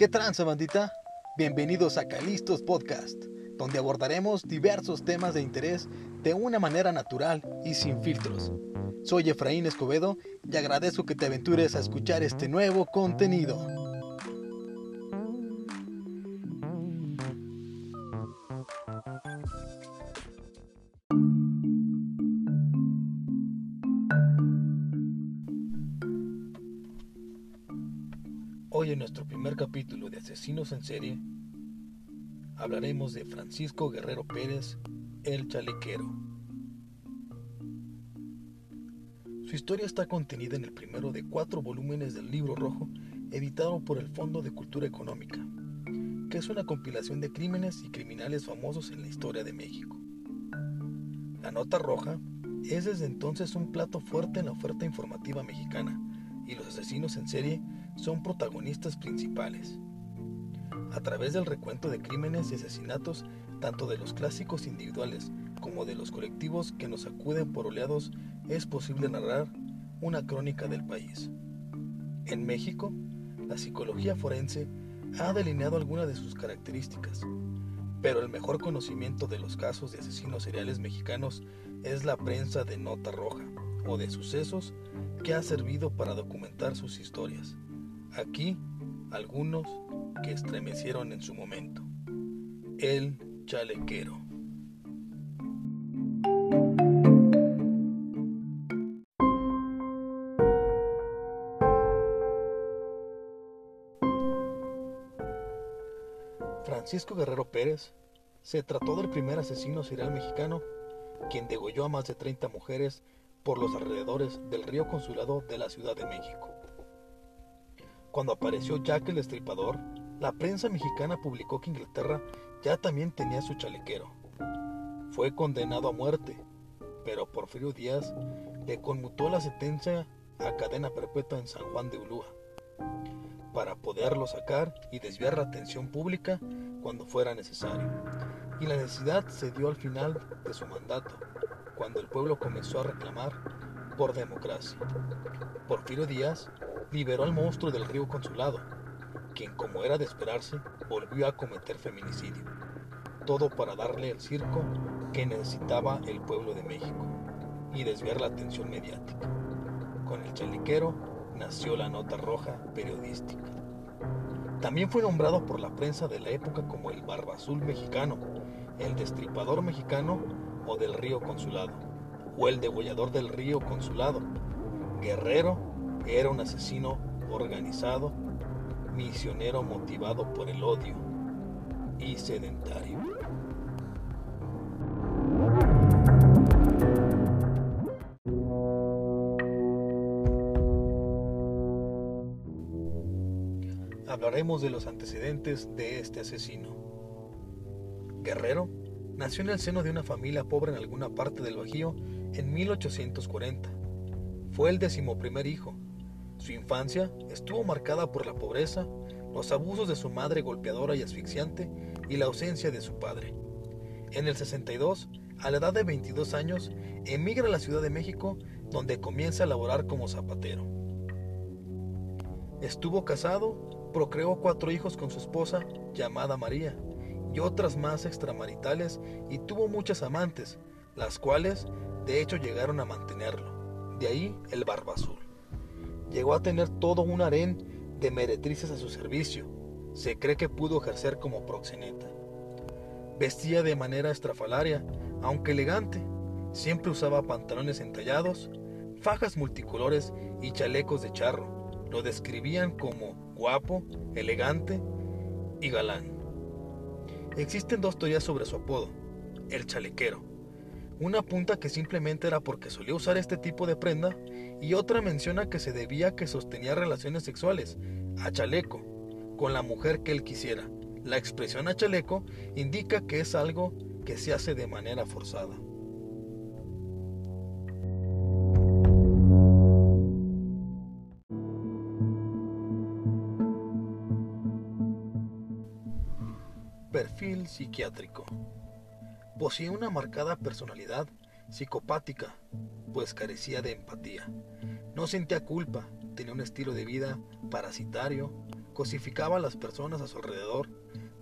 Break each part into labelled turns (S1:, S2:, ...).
S1: ¿Qué tranza, bandita? Bienvenidos a Calistos Podcast, donde abordaremos diversos temas de interés de una manera natural y sin filtros. Soy Efraín Escobedo y agradezco que te aventures a escuchar este nuevo contenido. Hoy en nuestro primer capítulo de Asesinos en Serie hablaremos de Francisco Guerrero Pérez, el chalequero. Su historia está contenida en el primero de cuatro volúmenes del libro rojo editado por el Fondo de Cultura Económica, que es una compilación de crímenes y criminales famosos en la historia de México. La nota roja es desde entonces un plato fuerte en la oferta informativa mexicana y los asesinos en serie son protagonistas principales. A través del recuento de crímenes y asesinatos, tanto de los clásicos individuales como de los colectivos que nos acuden por oleados, es posible narrar una crónica del país. En México, la psicología forense ha delineado algunas de sus características, pero el mejor conocimiento de los casos de asesinos seriales mexicanos es la prensa de nota roja o de sucesos que ha servido para documentar sus historias. Aquí, algunos que estremecieron en su momento. El chalequero. Francisco Guerrero Pérez se trató del primer asesino serial mexicano quien degolló a más de 30 mujeres por los alrededores del río Consulado de la Ciudad de México. Cuando apareció Jack el Destripador, la prensa mexicana publicó que Inglaterra ya también tenía su chalequero. Fue condenado a muerte, pero Porfirio Díaz le conmutó la sentencia a cadena perpetua en San Juan de Ulúa, para poderlo sacar y desviar la atención pública cuando fuera necesario. Y la necesidad se dio al final de su mandato, cuando el pueblo comenzó a reclamar por democracia. Porfirio Díaz liberó al monstruo del río Consulado, quien como era de esperarse, volvió a cometer feminicidio. Todo para darle el circo que necesitaba el pueblo de México y desviar la atención mediática. Con el chalequero nació la nota roja periodística. También fue nombrado por la prensa de la época como el Barba Azul mexicano, el Destripador mexicano o del Río Consulado, o el Degollador del Río Consulado. Guerrero era un asesino organizado, misionero motivado por el odio y sedentario. Hablaremos de los antecedentes de este asesino. Guerrero nació en el seno de una familia pobre en alguna parte del Bajío en 1840. Fue el decimoprimer hijo su infancia estuvo marcada por la pobreza, los abusos de su madre golpeadora y asfixiante y la ausencia de su padre. En el 62, a la edad de 22 años, emigra a la Ciudad de México, donde comienza a laborar como zapatero. Estuvo casado, procreó cuatro hijos con su esposa, llamada María, y otras más extramaritales, y tuvo muchas amantes, las cuales de hecho llegaron a mantenerlo. De ahí el barba azul. Llegó a tener todo un harén de meretrices a su servicio. Se cree que pudo ejercer como proxeneta. Vestía de manera estrafalaria, aunque elegante. Siempre usaba pantalones entallados, fajas multicolores y chalecos de charro. Lo describían como guapo, elegante y galán. Existen dos teorías sobre su apodo, el chalequero. Una apunta que simplemente era porque solía usar este tipo de prenda y otra menciona que se debía a que sostenía relaciones sexuales, a chaleco, con la mujer que él quisiera. La expresión a chaleco indica que es algo que se hace de manera forzada. Perfil psiquiátrico. Poseía una marcada personalidad psicopática, pues carecía de empatía. No sentía culpa, tenía un estilo de vida parasitario, cosificaba a las personas a su alrededor,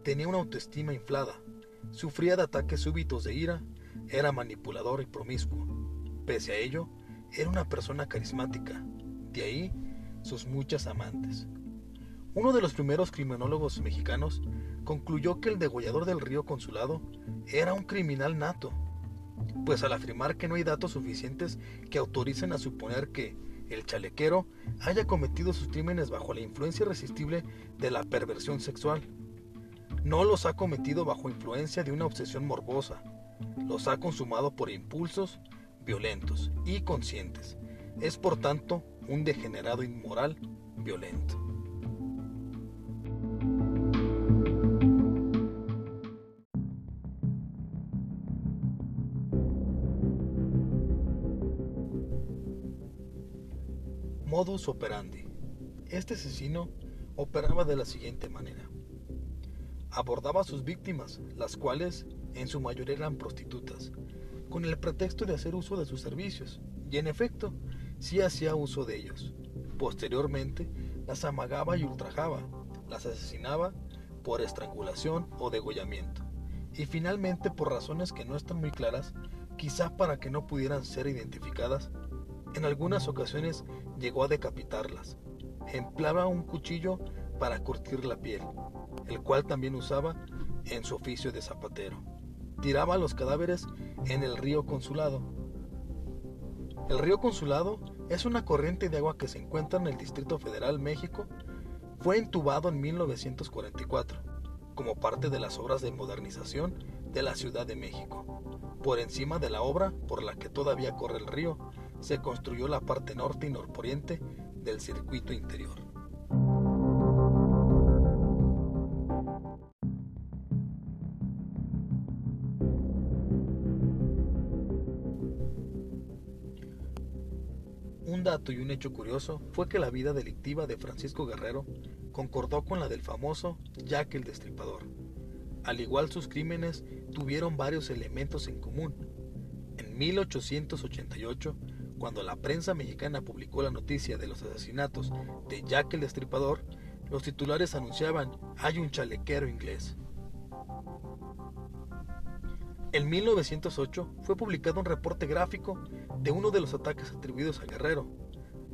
S1: tenía una autoestima inflada, sufría de ataques súbitos de ira, era manipulador y promiscuo. Pese a ello, era una persona carismática, de ahí sus muchas amantes. Uno de los primeros criminólogos mexicanos concluyó que el degollador del río Consulado era un criminal nato, pues al afirmar que no hay datos suficientes que autoricen a suponer que el chalequero haya cometido sus crímenes bajo la influencia irresistible de la perversión sexual. No los ha cometido bajo influencia de una obsesión morbosa, los ha consumado por impulsos violentos y conscientes. Es por tanto un degenerado inmoral violento. Modus operandi. Este asesino operaba de la siguiente manera. Abordaba a sus víctimas, las cuales en su mayoría eran prostitutas, con el pretexto de hacer uso de sus servicios, y en efecto, sí hacía uso de ellos. Posteriormente, las amagaba y ultrajaba, las asesinaba por estrangulación o degollamiento, y finalmente por razones que no están muy claras, quizá para que no pudieran ser identificadas, en algunas ocasiones llegó a decapitarlas. Empleaba un cuchillo para curtir la piel, el cual también usaba en su oficio de zapatero. Tiraba los cadáveres en el río Consulado. El río Consulado es una corriente de agua que se encuentra en el Distrito Federal México. Fue entubado en 1944 como parte de las obras de modernización de la Ciudad de México. Por encima de la obra por la que todavía corre el río, se construyó la parte norte y norporiente del circuito interior. Un dato y un hecho curioso fue que la vida delictiva de Francisco Guerrero concordó con la del famoso Jack el Destripador. Al igual sus crímenes tuvieron varios elementos en común. En 1888 cuando la prensa mexicana publicó la noticia de los asesinatos de Jack el Destripador, los titulares anunciaban hay un chalequero inglés. En 1908 fue publicado un reporte gráfico de uno de los ataques atribuidos a Guerrero,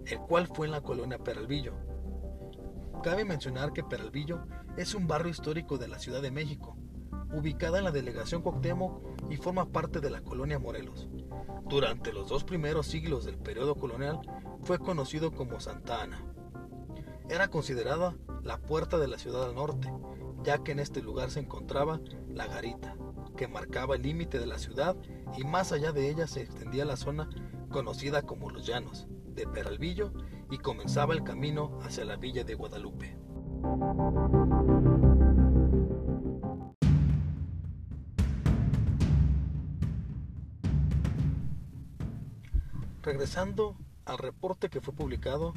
S1: el cual fue en la colonia Peralvillo. Cabe mencionar que Peralvillo es un barrio histórico de la Ciudad de México, ubicada en la delegación Cuauhtémoc y forma parte de la colonia Morelos. Durante los dos primeros siglos del periodo colonial fue conocido como Santa Ana. Era considerada la puerta de la ciudad al norte, ya que en este lugar se encontraba la garita, que marcaba el límite de la ciudad y más allá de ella se extendía la zona conocida como Los Llanos, de Peralvillo, y comenzaba el camino hacia la villa de Guadalupe. Regresando al reporte que fue publicado,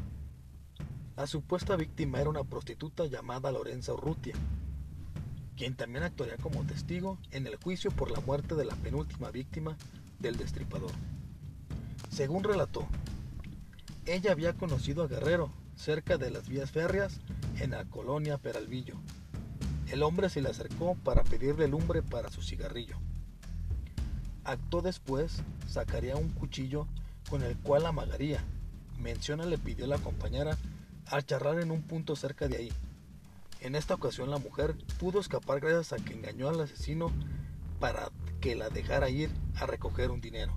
S1: la supuesta víctima era una prostituta llamada Lorenza Urrutia, quien también actuaría como testigo en el juicio por la muerte de la penúltima víctima del destripador. Según relató, ella había conocido a Guerrero cerca de las vías férreas en la colonia Peralvillo. El hombre se le acercó para pedirle lumbre para su cigarrillo. Acto después sacaría un cuchillo con el cual amagaría. Menciona le pidió la acompañara a charlar en un punto cerca de ahí. En esta ocasión la mujer pudo escapar gracias a que engañó al asesino para que la dejara ir a recoger un dinero.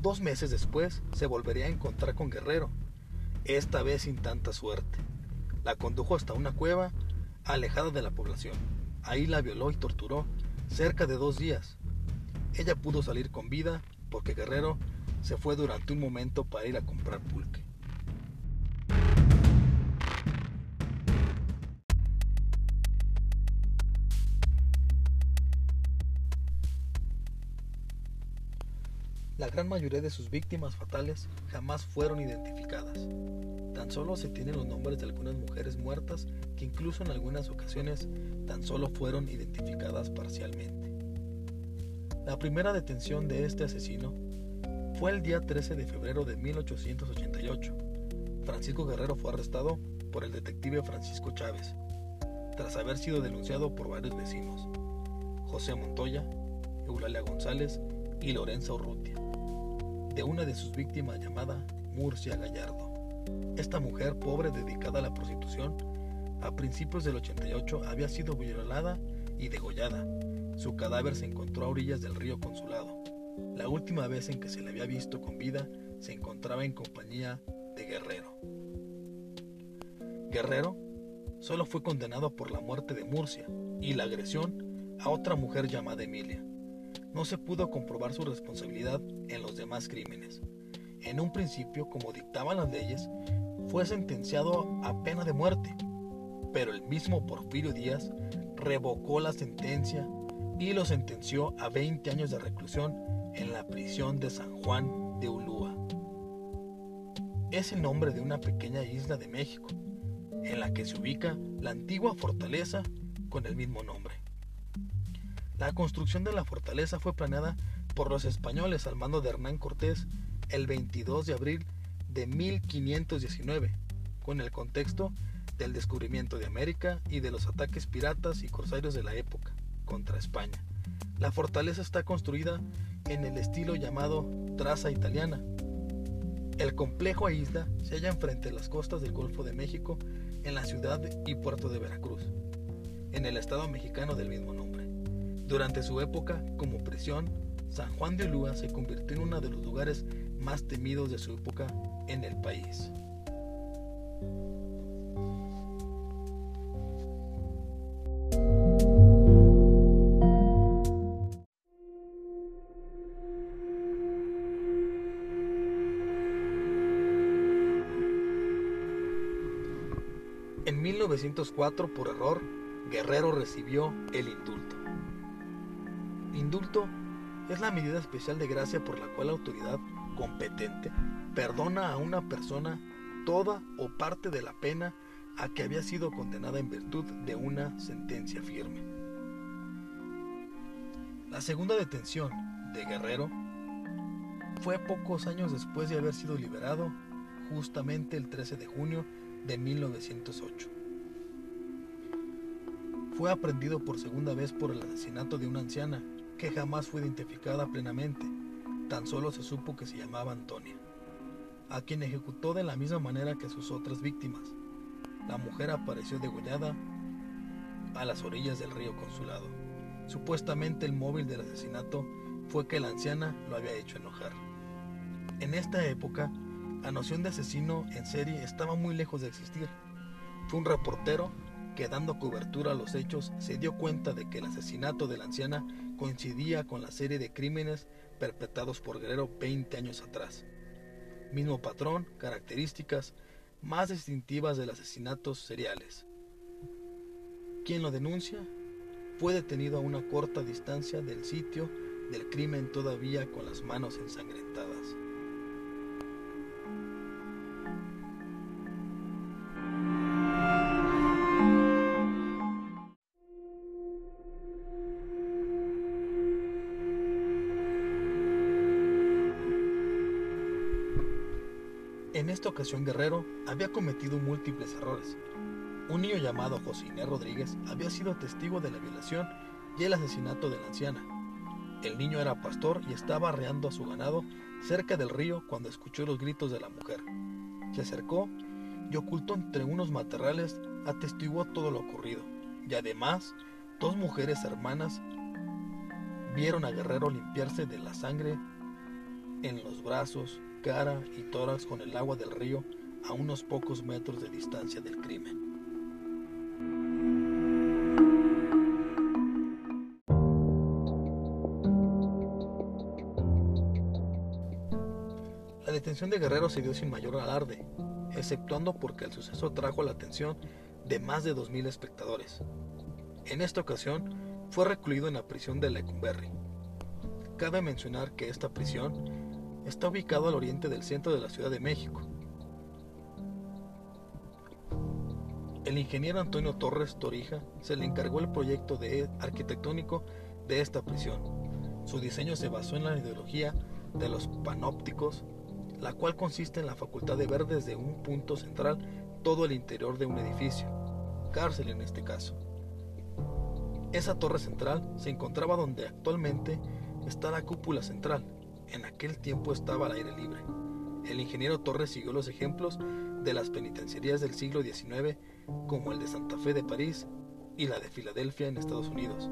S1: Dos meses después se volvería a encontrar con Guerrero, esta vez sin tanta suerte. La condujo hasta una cueva alejada de la población. Ahí la violó y torturó cerca de dos días. Ella pudo salir con vida porque Guerrero se fue durante un momento para ir a comprar pulque. La gran mayoría de sus víctimas fatales jamás fueron identificadas. Tan solo se tienen los nombres de algunas mujeres muertas que incluso en algunas ocasiones tan solo fueron identificadas parcialmente. La primera detención de este asesino fue el día 13 de febrero de 1888. Francisco Guerrero fue arrestado por el detective Francisco Chávez, tras haber sido denunciado por varios vecinos, José Montoya, Eulalia González y Lorenza Urrutia, de una de sus víctimas llamada Murcia Gallardo. Esta mujer pobre dedicada a la prostitución, a principios del 88 había sido violada y degollada. Su cadáver se encontró a orillas del río Consulado. La última vez en que se le había visto con vida se encontraba en compañía de Guerrero. Guerrero solo fue condenado por la muerte de Murcia y la agresión a otra mujer llamada Emilia. No se pudo comprobar su responsabilidad en los demás crímenes. En un principio, como dictaban las leyes, fue sentenciado a pena de muerte, pero el mismo Porfirio Díaz revocó la sentencia y lo sentenció a 20 años de reclusión en la prisión de San Juan de Ulúa. Es el nombre de una pequeña isla de México, en la que se ubica la antigua fortaleza con el mismo nombre. La construcción de la fortaleza fue planeada por los españoles al mando de Hernán Cortés el 22 de abril de 1519, con el contexto del descubrimiento de América y de los ataques piratas y corsarios de la época contra España. La fortaleza está construida en el estilo llamado traza italiana. El complejo a isla se halla enfrente de las costas del Golfo de México en la ciudad y puerto de Veracruz, en el estado mexicano del mismo nombre. Durante su época como prisión, San Juan de Ulúa se convirtió en uno de los lugares más temidos de su época en el país. 1904, por error, Guerrero recibió el indulto. Indulto es la medida especial de gracia por la cual la autoridad competente perdona a una persona toda o parte de la pena a que había sido condenada en virtud de una sentencia firme. La segunda detención de Guerrero fue pocos años después de haber sido liberado, justamente el 13 de junio de 1908. Fue aprendido por segunda vez por el asesinato de una anciana que jamás fue identificada plenamente, tan solo se supo que se llamaba Antonia, a quien ejecutó de la misma manera que sus otras víctimas. La mujer apareció degollada a las orillas del río Consulado. Supuestamente el móvil del asesinato fue que la anciana lo había hecho enojar. En esta época, la noción de asesino en serie estaba muy lejos de existir. Fue un reportero que dando cobertura a los hechos se dio cuenta de que el asesinato de la anciana coincidía con la serie de crímenes perpetrados por Guerrero 20 años atrás. Mismo patrón, características más distintivas de los asesinatos seriales. Quien lo denuncia fue detenido a una corta distancia del sitio del crimen todavía con las manos ensangrentadas. En esta ocasión Guerrero había cometido múltiples errores. Un niño llamado José Inés Rodríguez había sido testigo de la violación y el asesinato de la anciana. El niño era pastor y estaba arreando a su ganado cerca del río cuando escuchó los gritos de la mujer. Se acercó y oculto entre unos matorrales atestiguó todo lo ocurrido. Y además, dos mujeres hermanas vieron a Guerrero limpiarse de la sangre en los brazos, cara y tórax con el agua del río a unos pocos metros de distancia del crimen. La detención de Guerrero se dio sin mayor alarde, exceptuando porque el suceso trajo la atención de más de 2.000 espectadores. En esta ocasión fue recluido en la prisión de Lecumberri. Cabe mencionar que esta prisión está ubicado al oriente del centro de la Ciudad de México. El ingeniero Antonio Torres Torija se le encargó el proyecto de arquitectónico de esta prisión. Su diseño se basó en la ideología de los panópticos, la cual consiste en la facultad de ver desde un punto central todo el interior de un edificio, cárcel en este caso. Esa torre central se encontraba donde actualmente está la cúpula central. En aquel tiempo estaba al aire libre. El ingeniero Torres siguió los ejemplos de las penitenciarías del siglo XIX, como el de Santa Fe de París y la de Filadelfia en Estados Unidos.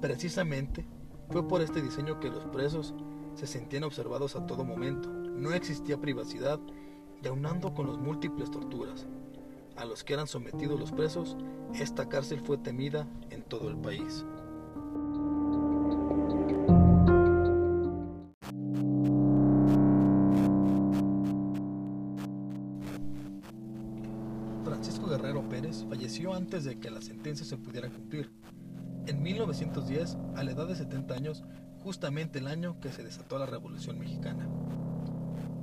S1: Precisamente fue por este diseño que los presos se sentían observados a todo momento. No existía privacidad y aunando con las múltiples torturas a los que eran sometidos los presos, esta cárcel fue temida en todo el país. Se pudiera cumplir. En 1910, a la edad de 70 años, justamente el año que se desató la Revolución Mexicana.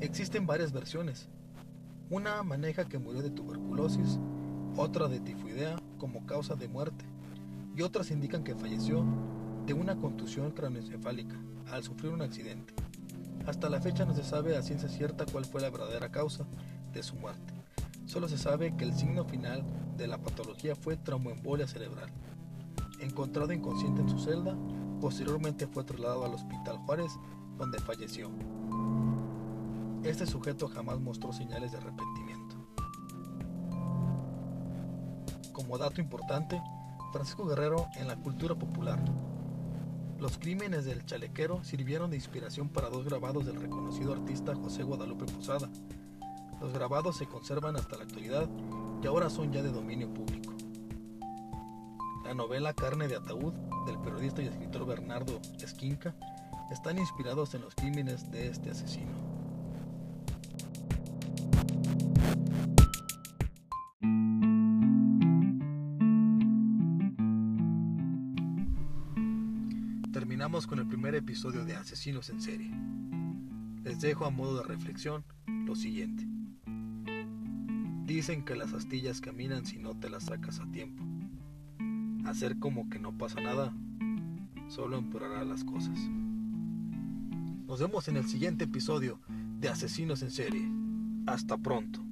S1: Existen varias versiones. Una maneja que murió de tuberculosis, otra de tifoidea como causa de muerte, y otras indican que falleció de una contusión craneoencefálica al sufrir un accidente. Hasta la fecha no se sabe a ciencia cierta cuál fue la verdadera causa de su muerte. Solo se sabe que el signo final de la patología fue traumoembolia cerebral. Encontrado inconsciente en su celda, posteriormente fue trasladado al Hospital Juárez, donde falleció. Este sujeto jamás mostró señales de arrepentimiento. Como dato importante, Francisco Guerrero en la cultura popular. Los crímenes del chalequero sirvieron de inspiración para dos grabados del reconocido artista José Guadalupe Posada. Los grabados se conservan hasta la actualidad y ahora son ya de dominio público. La novela Carne de Ataúd del periodista y escritor Bernardo Esquinca están inspirados en los crímenes de este asesino. Terminamos con el primer episodio de Asesinos en serie. Les dejo a modo de reflexión lo siguiente. Dicen que las astillas caminan si no te las sacas a tiempo hacer como que no pasa nada solo empeorará las cosas. Nos vemos en el siguiente episodio de Asesinos en Serie. Hasta pronto.